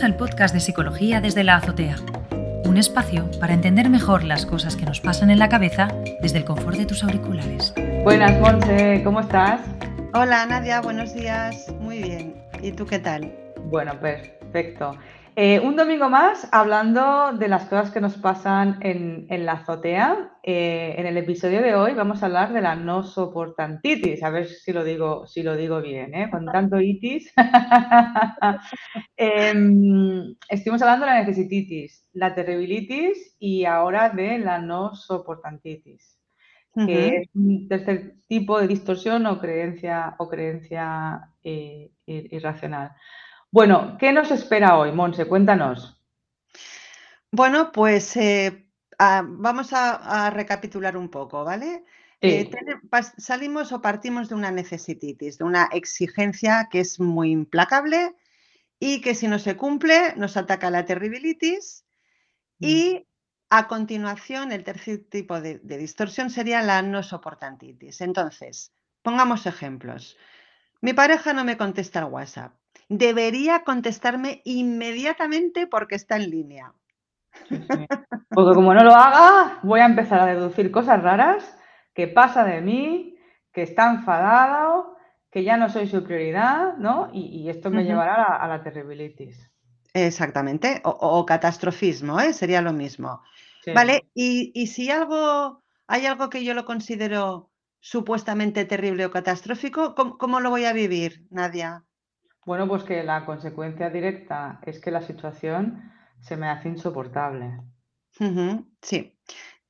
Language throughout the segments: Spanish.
Bienvenidos al podcast de Psicología desde la Azotea, un espacio para entender mejor las cosas que nos pasan en la cabeza desde el confort de tus auriculares. Buenas, Monse, ¿cómo estás? Hola, Nadia, buenos días. Muy bien. ¿Y tú qué tal? Bueno, perfecto. Eh, un domingo más hablando de las cosas que nos pasan en, la azotea. Eh, en el episodio de hoy vamos a hablar de la no soportantitis. A ver si lo digo, si lo digo bien, ¿eh? con tanto itis. Em, estuvimos hablando de la necesititis, la terribilitis y ahora de la no soportantitis, que es un tercer tipo de distorsión o creencia, o creencia irracional. Bueno, ¿qué nos espera hoy, Monse? Cuéntanos. Bueno, pues eh, vamos a, recapitular un poco, ¿vale? Eh, salimos o partimos de una necesititis, de una exigencia que es muy implacable y que si no se cumple nos ataca la terribilitis mm. y a continuación el tercer tipo de, de distorsión sería la no soportantitis. Entonces, pongamos ejemplos. Mi pareja no me contesta al WhatsApp debería contestarme inmediatamente porque está en línea. Porque como no lo haga, voy a empezar a deducir cosas raras, que pasa de mí, que está enfadado, que ya no soy su prioridad, ¿no? Y, esto me llevará a, la terribilitis. Exactamente, o, catastrofismo, ¿eh? sería lo mismo. Vale, y, si algo, hay algo que yo lo considero supuestamente terrible o catastrófico, cómo lo voy a vivir, Nadia? Bueno, pues que la consecuencia directa es que la situación se me hace insoportable. sí,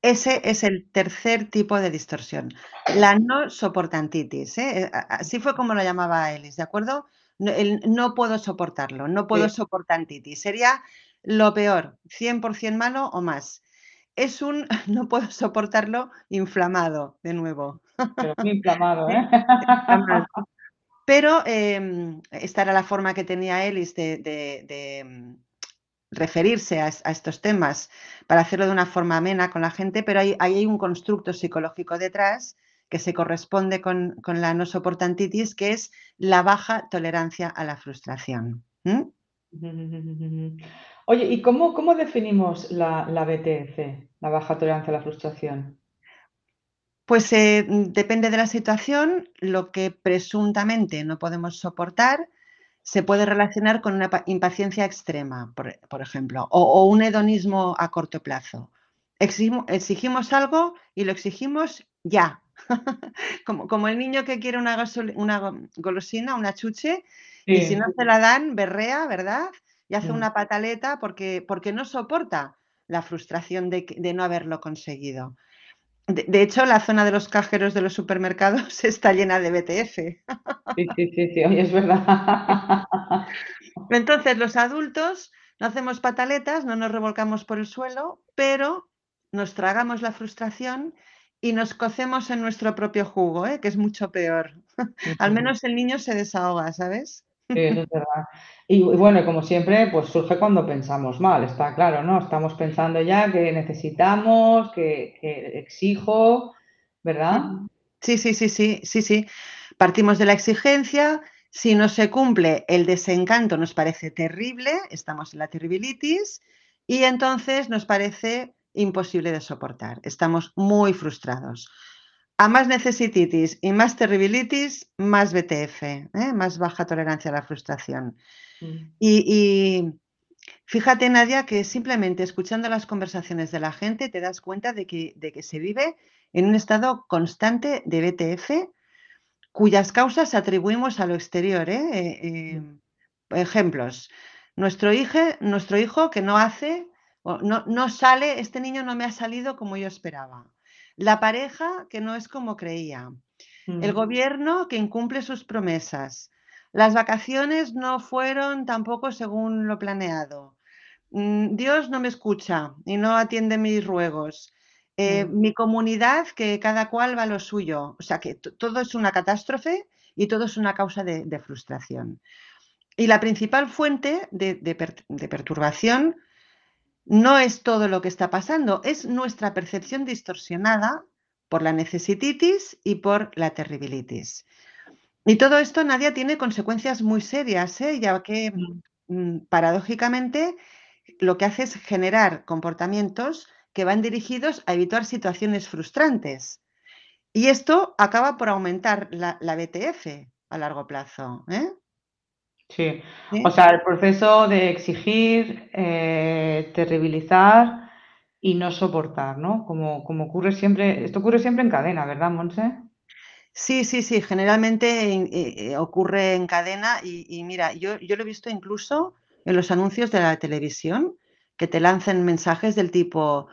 ese es el tercer tipo de distorsión, la no soportantitis. ¿eh? Eh, así fue como lo llamaba Ellis, ¿de acuerdo? No, no puedo soportarlo, no puedo soportantitis. Sería lo peor, 100% malo o más. Es un no puedo soportarlo inflamado, de nuevo. Pero inflamado, ¿eh? Pero em, esta era la forma que tenía Ellis de, mm, referirse a, estos temas para hacerlo de una forma amena con la gente, pero hay, hay un constructo psicológico detrás que se corresponde con, la no soportantitis, que es la baja tolerancia a la frustración. Oye, ¿y cómo, definimos la, la BTF, la baja tolerancia a la frustración? Pues eh, mm, depende de la situación, lo que presuntamente no podemos soportar se puede relacionar con una impaciencia extrema, por, ejemplo, o, un hedonismo a corto plazo. Exigimos, algo y lo exigimos ya, como, el niño que quiere una, golosina, una chuche, y si no se la dan, berrea, ¿verdad? Y hace una pataleta porque, porque no soporta la frustración de no haberlo conseguido. De, hecho, la zona de los cajeros de los supermercados está llena de BTF. Sí, sí, sí, sí, es verdad. Entonces, los adultos no hacemos pataletas, no nos revolcamos por el suelo, pero nos tragamos la frustración y nos cocemos en nuestro propio jugo, ¿eh? que es mucho peor. Al menos el niño se desahoga, ¿sabes? Sí, eso es verdad. Y, bueno, como siempre, pues surge cuando pensamos mal, está claro, ¿no? Estamos pensando ya que necesitamos, que, exijo, ¿verdad? Sí, sí, sí, sí, sí, sí. Partimos de la exigencia, si no se cumple el desencanto nos parece terrible, estamos en la terribilitis y entonces nos parece imposible de soportar, estamos muy frustrados. A más necesititis y más terribilitis, más BTF, ¿eh? más baja tolerancia a la frustración. Mm. Y, fíjate, Nadia, que simplemente escuchando las conversaciones de la gente te das cuenta de que, de que se vive en un estado constante de BTF cuyas causas atribuimos a lo exterior. ¿eh? Eh, mm. ejemplos, nuestro hijo, nuestro hijo que no hace, no, no sale, este niño no me ha salido como yo esperaba la pareja que no es como creía, el gobierno que incumple sus promesas, las vacaciones no fueron tampoco según lo planeado, mm, Dios no me escucha y no atiende mis ruegos, eh, mi comunidad que cada cual va a lo suyo, o sea que todo es una catástrofe y todo es una causa de, frustración. Y la principal fuente de perturbación no es todo lo que está pasando, es nuestra percepción distorsionada por la necesititis y por la terribilitis. Y todo esto, Nadia, tiene consecuencias muy serias, ¿eh? ya que mm. mm, paradójicamente, lo que hace es generar comportamientos que van dirigidos a evitar situaciones frustrantes. Y esto acaba por aumentar la, BTF a largo plazo. ¿eh? Sí. o sea, el proceso de exigir, eh, terribilizar y no soportar, ¿no? Como, como ocurre siempre, esto ocurre siempre en cadena, ¿verdad, Monse? Sí, sí, sí, generalmente eh, eh, ocurre en cadena y, mira, yo, yo, lo he visto incluso en los anuncios de la televisión, que te lanzan mensajes del tipo,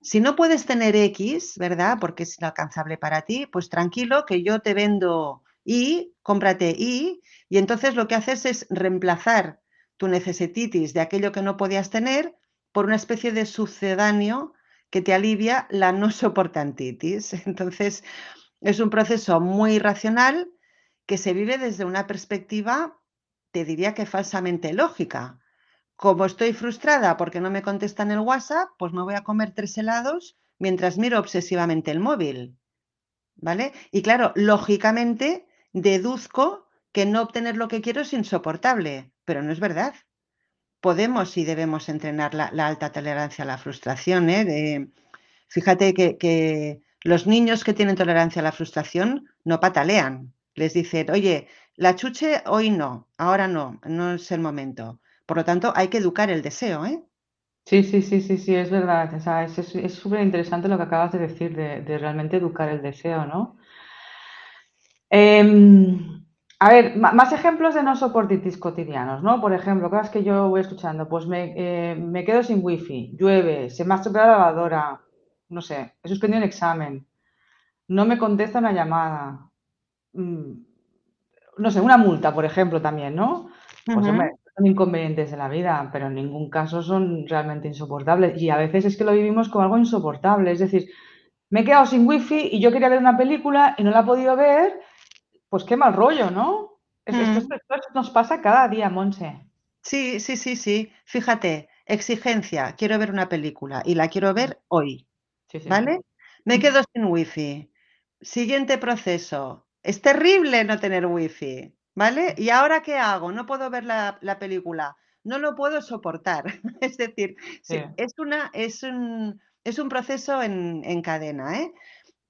si no puedes tener X, ¿verdad? Porque es inalcanzable para ti, pues tranquilo que yo te vendo Y, cómprate Y, y entonces lo que haces es reemplazar tu necesititis de aquello que no podías tener por una especie de sucedáneo que te alivia la no soportantitis. Entonces, es un proceso muy racional que se vive desde una perspectiva, te diría que falsamente lógica. Como estoy frustrada porque no me contestan el WhatsApp, pues me voy a comer tres helados mientras miro obsesivamente el móvil. ¿Vale? Y claro, lógicamente deduzco que no obtener lo que quiero es insoportable, pero no es verdad. Podemos y debemos entrenar la, alta tolerancia a la frustración. ¿eh? fíjate que los niños que tienen tolerancia a la frustración no patalean. Les dicen, oye, la chuche hoy no, ahora no, no es el momento. Por lo tanto, hay que educar el deseo, ¿eh? Sí, sí, sí, sí, sí, es verdad. es súper interesante lo que acabas de decir, de, realmente educar el deseo, ¿no? Em, a ver, más ejemplos de no soportitis cotidianos, ¿no? Por ejemplo, cosas que yo voy escuchando, pues me, eh, me quedo sin wifi, llueve, se me ha estropeado la lavadora, no sé, he suspendido un examen, no me contesta una llamada, mm, no sé, una multa, por ejemplo, también, ¿no? Pues son inconvenientes de la vida, pero en ningún caso son realmente insoportables. Y a veces es que lo vivimos como algo insoportable. Es decir, me he quedado sin wifi y yo quería ver una película y no la he podido ver, pues qué mal rollo, ¿no? esto, nos pasa cada día, Monse. Sí, sí, sí, sí. Fíjate, exigencia, quiero ver una película y la quiero ver hoy. ¿Vale? Me quedo sin wifi. Siguiente proceso. Es terrible no tener wifi, ¿vale? ¿Y ahora qué hago? No puedo ver la, película. No lo puedo soportar. es decir, es, una, es, un, es un proceso en, cadena, ¿eh?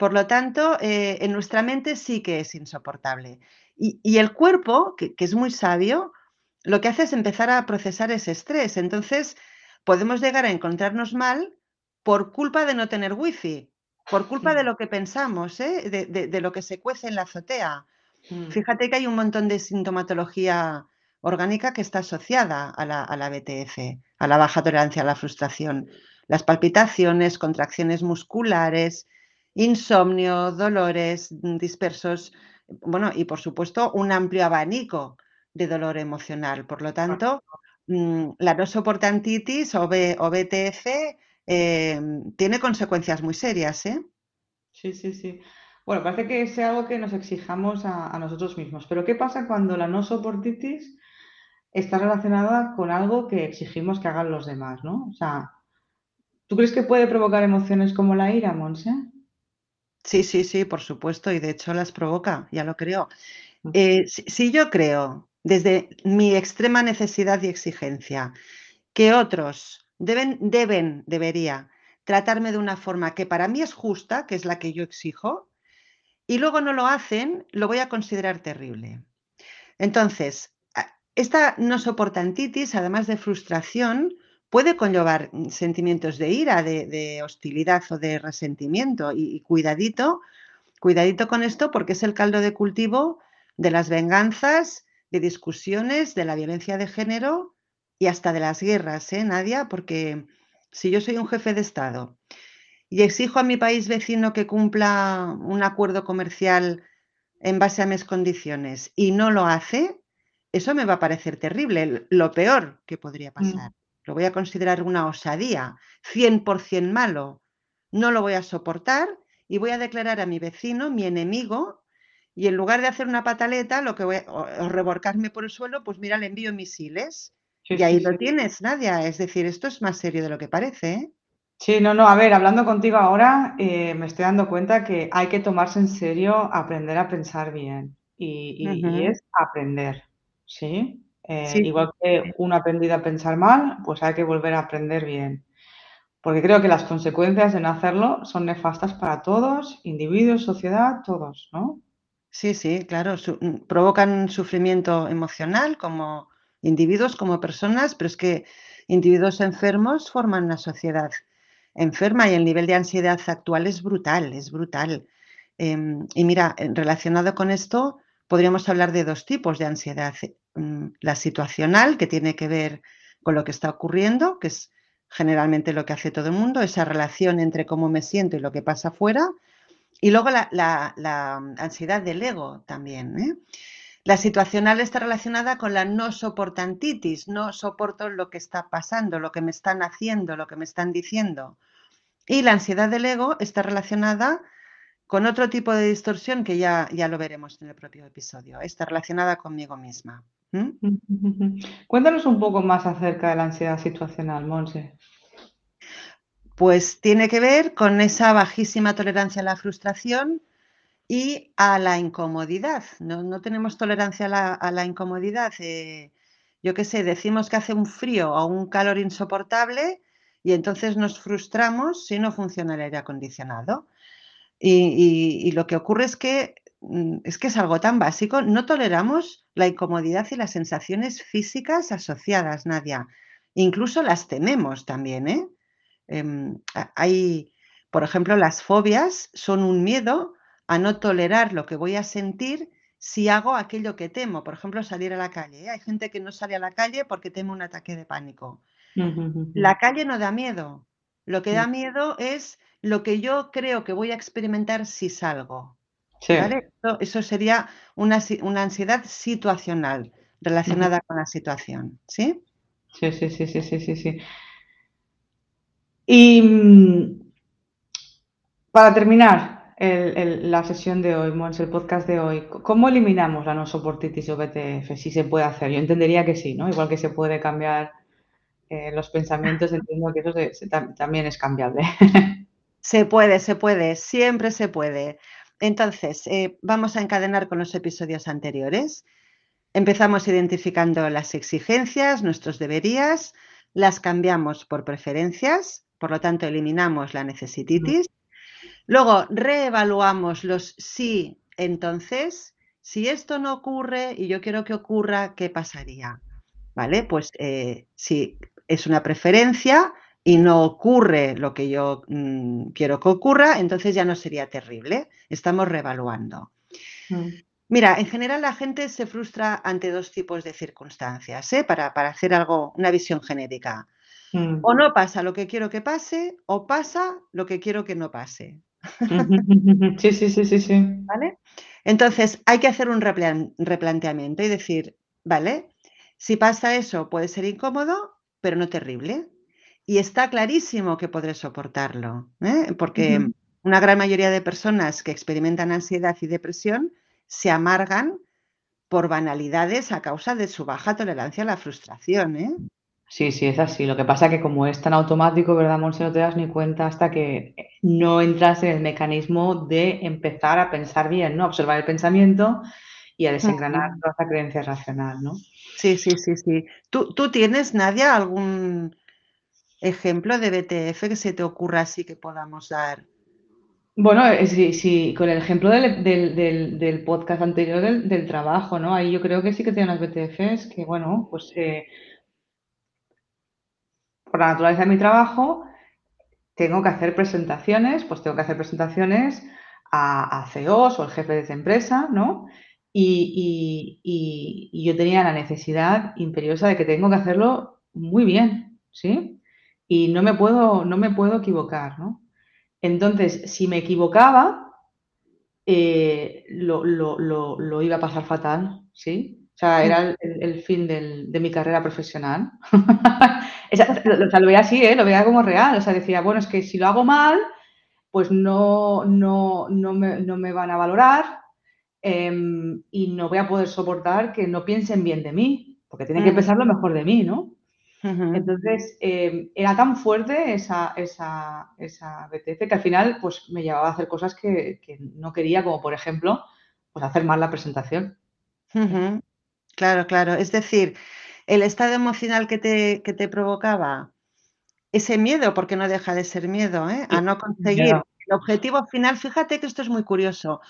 Por lo tanto, eh, en nuestra mente sí que es insoportable. Y, el cuerpo, que, que, es muy sabio, lo que hace es empezar a procesar ese estrés. Entonces, podemos llegar a encontrarnos mal por culpa de no tener wifi, por culpa de lo que pensamos, ¿eh? de, lo que se cuece en la azotea. Mm. Fíjate que hay un montón de sintomatología orgánica que está asociada a la, a la BTF, a la baja tolerancia a la frustración. Las palpitaciones, contracciones musculares, insomnio, dolores dispersos, bueno, y por supuesto un amplio abanico de dolor emocional. Por lo tanto, mm, la no soportantitis o, o BTF Em, tiene consecuencias muy serias, ¿eh? Sí, sí, sí. Bueno, parece que es algo que nos exijamos a, nosotros mismos. Pero ¿qué pasa cuando la no soportitis está relacionada con algo que exigimos que hagan los demás, ¿no? O sea, ¿tú crees que puede provocar emociones como la ira, Monse? Sí, sí, sí, por supuesto, y de hecho las provoca, ya lo creo. Eh, si yo creo, desde mi extrema necesidad y exigencia, que otros deben, deben, debería tratarme de una forma que para mí es justa, que es la que yo exijo, y luego no lo hacen, lo voy a considerar terrible. Entonces, esta no soportantitis, además de frustración, puede conllevar sentimientos de ira, de, hostilidad o de resentimiento. Y, y, cuidadito, cuidadito con esto porque es el caldo de cultivo de las venganzas, de discusiones, de la violencia de género y hasta de las guerras, ¿eh, Nadia? Porque si yo soy un jefe de Estado y exijo a mi país vecino que cumpla un acuerdo comercial en base a mis condiciones y no lo hace, eso me va a parecer terrible, lo peor que podría mm. pasar. Lo voy a considerar una osadía, 100% malo. No lo voy a soportar y voy a declarar a mi vecino mi enemigo y en lugar de hacer una pataleta, lo que voy a, o reborcarme por el suelo, pues mira, le envío misiles y ahí lo tienes, Nadia. Es decir, esto es más serio de lo que parece. ¿eh? Sí, no, no, a ver, hablando contigo ahora, eh, me estoy dando cuenta que hay que tomarse en serio aprender a pensar bien. Y, es aprender, ¿sí? Eh, igual que uno ha aprendido a pensar mal, pues hay que volver a aprender bien. Porque creo que las consecuencias de no hacerlo son nefastas para todos, individuos, sociedad, todos, ¿no? Sí, sí, claro, mm, provocan sufrimiento emocional como individuos, como personas, pero es que individuos enfermos forman una sociedad enferma y el nivel de ansiedad actual es brutal, es brutal. Em, y mira, relacionado con esto, podríamos hablar de dos tipos de ansiedad. Mm, la situacional, que tiene que ver con lo que está ocurriendo, que es generalmente lo que hace todo el mundo, esa relación entre cómo me siento y lo que pasa afuera. Y luego la, ansiedad del ego también. ¿eh? La situacional está relacionada con la no soportantitis, no soporto lo que está pasando, lo que me están haciendo, lo que me están diciendo. Y la ansiedad del ego está relacionada con otro tipo de distorsión que ya, ya lo veremos en el propio episodio. Está relacionada conmigo misma. Cuéntanos un poco más acerca de la ansiedad situacional, Monse. Pues tiene que ver con esa bajísima tolerancia a la frustración y a la incomodidad. No, tenemos tolerancia a la, incomodidad. Eh, yo qué sé, decimos que hace un frío o un calor insoportable y entonces nos frustramos si no funciona el aire acondicionado. Y, lo que ocurre es que, es que es algo tan básico, no toleramos la incomodidad y las sensaciones físicas asociadas, Nadia. Incluso las tememos también, ¿eh? Em, hay, por ejemplo, las fobias son un miedo a no tolerar lo que voy a sentir si hago aquello que temo, por ejemplo, salir a la calle. ¿eh? Hay gente que no sale a la calle porque teme un ataque de pánico. La calle no da miedo. Lo que da miedo es lo que yo creo que voy a experimentar si salgo. Eso, sería una, ansiedad situacional relacionada con la situación. ¿Sí? Sí, sí, sí, sí, sí, sí. Y mm, para terminar la sesión de hoy, Mons, el podcast de hoy, ¿cómo eliminamos la no soportitis o BTF? Si se puede hacer. Yo entendería que sí, ¿no? Igual que se puede cambiar eh, los pensamientos, entiendo que eso también es cambiable. Se puede, se puede, siempre se puede. Entonces, eh, vamos a encadenar con los episodios anteriores. Empezamos identificando las exigencias, nuestros deberías, las cambiamos por preferencias, por lo tanto, eliminamos la necesititis. Luego, reevaluamos los sí, entonces, si esto no ocurre y yo quiero que ocurra, ¿qué pasaría? ¿Vale? Pues eh, si es una preferencia y no ocurre lo que yo mm, quiero que ocurra, entonces ya no sería terrible. Estamos reevaluando. Mm. Mira, en general la gente se frustra ante dos tipos de circunstancias, ¿eh? para, para hacer algo, una visión genérica. Mm. O no pasa lo que quiero que pase, o pasa lo que quiero que no pase. Sí, sí, sí, sí, sí. ¿Vale? Entonces, hay que hacer un replanteamiento y decir, ¿vale? Si pasa eso, puede ser incómodo, pero no terrible. Y está clarísimo que podré soportarlo, ¿eh? porque una gran mayoría de personas que experimentan ansiedad y depresión se amargan por banalidades a causa de su baja tolerancia a la frustración. ¿eh? Sí, sí, es así. Lo que pasa es que como es tan automático, ¿verdad, Monse? No te das ni cuenta hasta que no entras en el mecanismo de empezar a pensar bien, ¿no? Observar el pensamiento y a desengranar toda esa creencia racional, ¿no? Sí, sí, sí, sí. ¿Tú, ¿Tú tienes, Nadia, algún ejemplo de BTF que se te ocurra así que podamos dar? Bueno, eh, sí, con el ejemplo del, podcast anterior del, trabajo, ¿no? Ahí yo creo que sí que tiene unas BTFs que, bueno, pues... Eh, por la naturaleza de mi trabajo, tengo que hacer presentaciones, pues tengo que hacer presentaciones a, CEOs o al jefe de esa empresa, ¿no? Y, yo tenía la necesidad imperiosa de que tengo que hacerlo muy bien, ¿sí? Y no me puedo, no me puedo equivocar, ¿no? Entonces, si me equivocaba, eh, lo, lo, iba a pasar fatal, ¿sí? O sea, era el, fin de mi carrera profesional. o sea, lo veía así, ¿eh? lo veía como real. O sea, decía, bueno, es que si lo hago mal, pues no, no, no, me, van a valorar em, y no voy a poder soportar que no piensen bien de mí, porque tienen que pensar lo mejor de mí, ¿no? Entonces, em, era tan fuerte esa, esa, esa BTF que al final pues, me llevaba a hacer cosas que, no quería, como por ejemplo, pues hacer mal la presentación. claro, claro. Es decir, el estado emocional que te, que te provocaba ese miedo, porque no deja de ser miedo, ¿eh? a no conseguir el objetivo final. Fíjate que esto es muy curioso.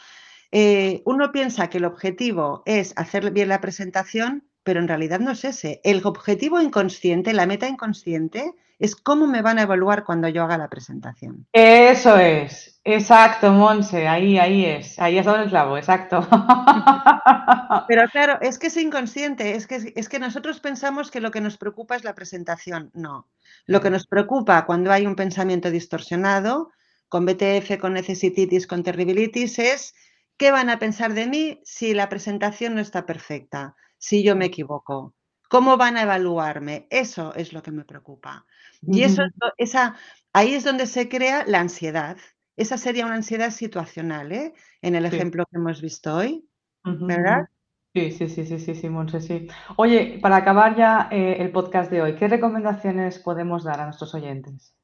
Eh, uno piensa que el objetivo es hacer bien la presentación, pero en realidad no es ese. El objetivo inconsciente, la meta inconsciente, es cómo me van a evaluar cuando yo haga la presentación. Eso es, exacto, Monse, ahí, ahí es, ahí es donde el clavo, exacto. Pero claro, es que es inconsciente, es que, es que nosotros pensamos que lo que nos preocupa es la presentación, no. Lo que nos preocupa cuando hay un pensamiento distorsionado, con BTF, con necesititis, con terribilitis, es qué van a pensar de mí si la presentación no está perfecta, si yo me equivoco. ¿Cómo van a evaluarme? Eso es lo que me preocupa. Y eso, esa, ahí es donde se crea la ansiedad. Esa sería una ansiedad situacional, ¿eh? En el ejemplo que hemos visto hoy, ¿verdad? Sí, sí, sí, sí, sí, sí, Monse, sí. Oye, para acabar ya eh, el podcast de hoy, ¿qué recomendaciones podemos dar a nuestros oyentes?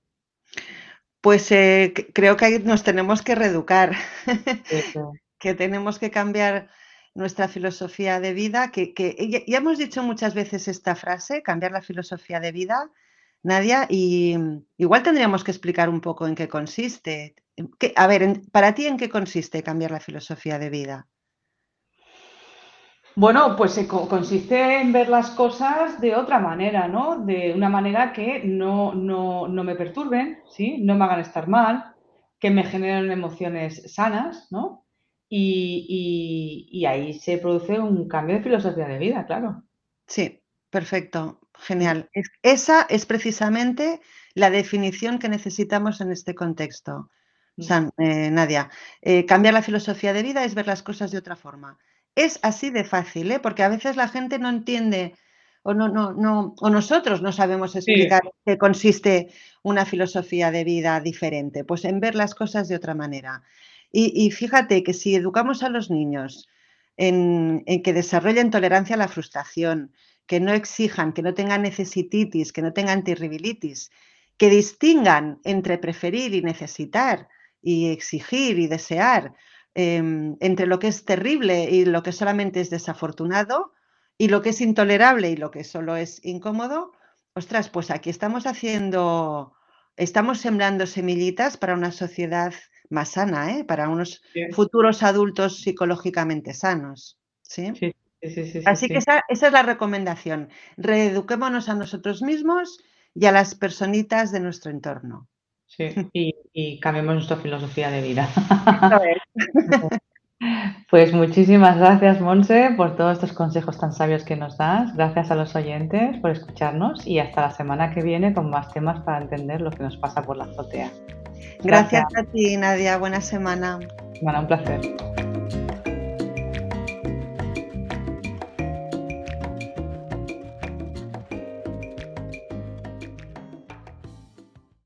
Pues eh, creo que nos tenemos que reeducar, que tenemos que cambiar nuestra filosofía de vida, que, ya hemos dicho muchas veces esta frase, cambiar la filosofía de vida, Nadia, y igual tendríamos que explicar un poco en qué consiste. a ver, para ti, ¿en qué consiste cambiar la filosofía de vida? Bueno, pues consiste en ver las cosas de otra manera, ¿no? De una manera que no, no, no me perturben, ¿sí? No me hagan estar mal, que me generen emociones sanas, ¿no? Y, ahí se produce un cambio de filosofía de vida, claro. Sí, perfecto, genial. esa es precisamente la definición que necesitamos en este contexto. Mm. Eh, Nadia, eh, cambiar la filosofía de vida es ver las cosas de otra forma. Es así de fácil, ¿eh? porque a veces la gente no entiende o, no, no, no, o nosotros no sabemos explicar qué consiste una filosofía de vida diferente, pues en ver las cosas de otra manera. Y, fíjate que si educamos a los niños en, que desarrollen tolerancia a la frustración, que no exijan, que no tengan necesititis, que no tengan terribilitis, que distingan entre preferir y necesitar y exigir y desear, Em, entre lo que es terrible y lo que solamente es desafortunado, y lo que es intolerable y lo que solo es incómodo, ostras, pues aquí estamos haciendo, estamos sembrando semillitas para una sociedad más sana, ¿eh? para unos futuros adultos psicológicamente sanos. ¿sí? sí, sí Así que esa, esa, es la recomendación. Reeduquémonos a nosotros mismos y a las personitas de nuestro entorno. Sí, y, cambiemos nuestra filosofía de vida. Pues muchísimas gracias, Monse, por todos estos consejos tan sabios que nos das. Gracias a los oyentes por escucharnos y hasta la semana que viene con más temas para entender lo que nos pasa por la azotea. Gracias, a ti, Nadia. Buena semana. Bueno, un placer.